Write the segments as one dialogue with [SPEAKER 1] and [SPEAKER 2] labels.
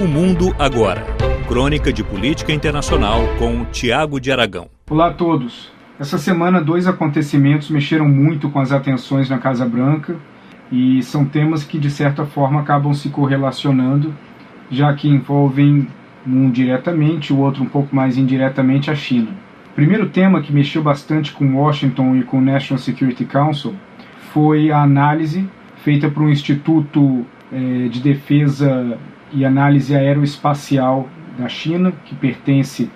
[SPEAKER 1] O Mundo Agora. Crônica de Política Internacional com Tiago de Aragão.
[SPEAKER 2] Olá a todos. Essa semana, dois acontecimentos mexeram muito com as atenções na Casa Branca e são temas que, de certa forma, acabam se correlacionando, já que envolvem um diretamente, o outro um pouco mais indiretamente a China. O primeiro tema que mexeu bastante com Washington e com o National Security Council foi a análise feita por um instituto eh, de defesa e Análise Aeroespacial da China, que pertence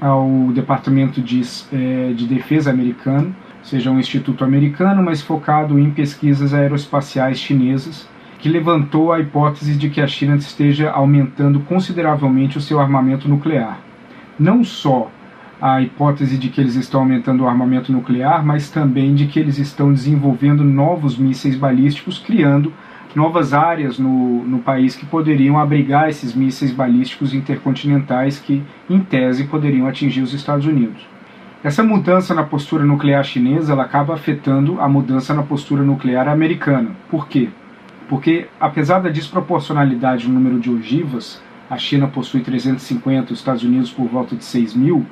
[SPEAKER 2] ao Departamento de, é, de Defesa americano, seja um instituto americano, mas focado em pesquisas aeroespaciais chinesas, que levantou a hipótese de que a China esteja aumentando consideravelmente o seu armamento nuclear. Não só a hipótese de que eles estão aumentando o armamento nuclear, mas também de que eles estão desenvolvendo novos mísseis balísticos, criando novas áreas no, no país que poderiam abrigar esses mísseis balísticos intercontinentais que, em tese, poderiam atingir os Estados Unidos. Essa mudança na postura nuclear chinesa ela acaba afetando a mudança na postura nuclear americana. Por quê? Porque, apesar da desproporcionalidade no número de ogivas, a China possui 350, os Estados Unidos por volta de 6 mil,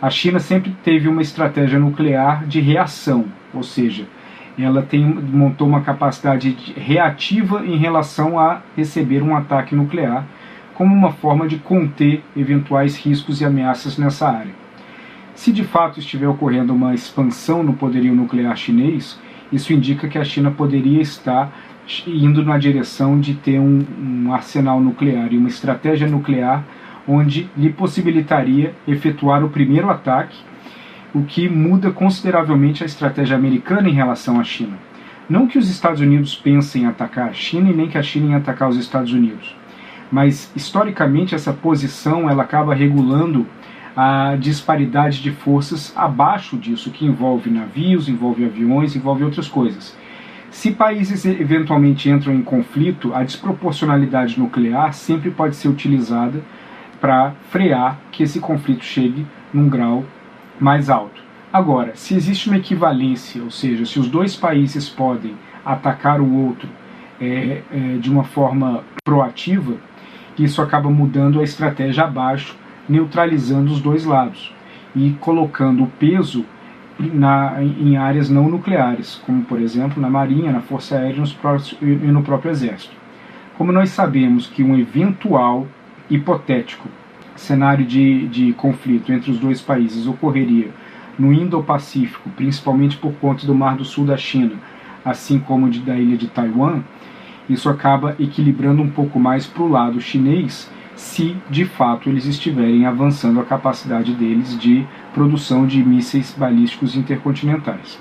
[SPEAKER 2] a China sempre teve uma estratégia nuclear de reação, ou seja, ela tem, montou uma capacidade reativa em relação a receber um ataque nuclear, como uma forma de conter eventuais riscos e ameaças nessa área. Se de fato estiver ocorrendo uma expansão no poderio nuclear chinês, isso indica que a China poderia estar indo na direção de ter um, um arsenal nuclear e uma estratégia nuclear onde lhe possibilitaria efetuar o primeiro ataque o que muda consideravelmente a estratégia americana em relação à China. Não que os Estados Unidos pensem em atacar a China e nem que a China em atacar os Estados Unidos, mas historicamente essa posição ela acaba regulando a disparidade de forças abaixo disso, que envolve navios, envolve aviões, envolve outras coisas. Se países eventualmente entram em conflito, a desproporcionalidade nuclear sempre pode ser utilizada para frear que esse conflito chegue num grau mais alto. Agora, se existe uma equivalência, ou seja, se os dois países podem atacar o outro é, é, de uma forma proativa, isso acaba mudando a estratégia abaixo, neutralizando os dois lados e colocando o peso na, em áreas não nucleares, como por exemplo na Marinha, na Força Aérea e no próprio Exército. Como nós sabemos que um eventual hipotético cenário de, de conflito entre os dois países ocorreria no Indo-Pacífico, principalmente por conta do Mar do Sul da China, assim como de, da ilha de Taiwan, isso acaba equilibrando um pouco mais para o lado chinês, se de fato eles estiverem avançando a capacidade deles de produção de mísseis balísticos intercontinentais.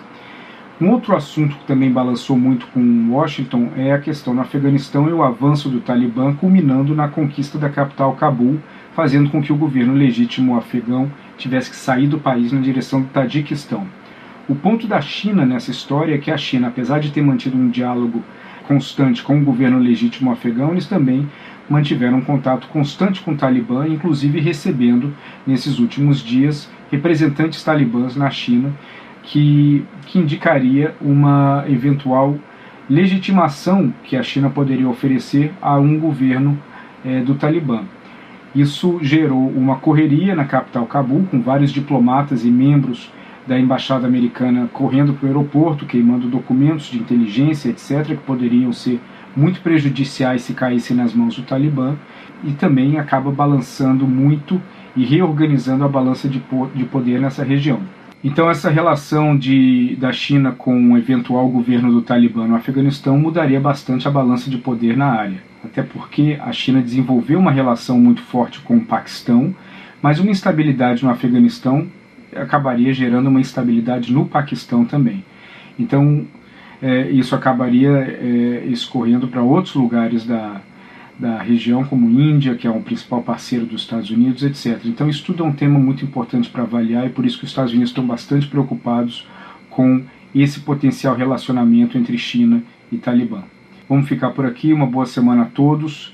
[SPEAKER 2] Um outro assunto que também balançou muito com Washington é a questão no Afeganistão e o avanço do Talibã, culminando na conquista da capital Cabul fazendo com que o governo legítimo afegão tivesse que sair do país na direção do Tadiquistão. O ponto da China nessa história é que a China, apesar de ter mantido um diálogo constante com o governo legítimo afegão, eles também mantiveram um contato constante com o Talibã, inclusive recebendo, nesses últimos dias, representantes talibãs na China, que, que indicaria uma eventual legitimação que a China poderia oferecer a um governo é, do Talibã. Isso gerou uma correria na capital Cabul, com vários diplomatas e membros da embaixada americana correndo para o aeroporto, queimando documentos de inteligência, etc., que poderiam ser muito prejudiciais se caíssem nas mãos do Talibã, e também acaba balançando muito e reorganizando a balança de poder nessa região. Então, essa relação de, da China com o eventual governo do Talibã no Afeganistão mudaria bastante a balança de poder na área até porque a China desenvolveu uma relação muito forte com o Paquistão, mas uma instabilidade no Afeganistão acabaria gerando uma instabilidade no Paquistão também. Então, é, isso acabaria é, escorrendo para outros lugares da, da região, como Índia, que é um principal parceiro dos Estados Unidos, etc. Então, isso tudo é um tema muito importante para avaliar e por isso que os Estados Unidos estão bastante preocupados com esse potencial relacionamento entre China e Talibã. Vamos ficar por aqui. Uma boa semana a todos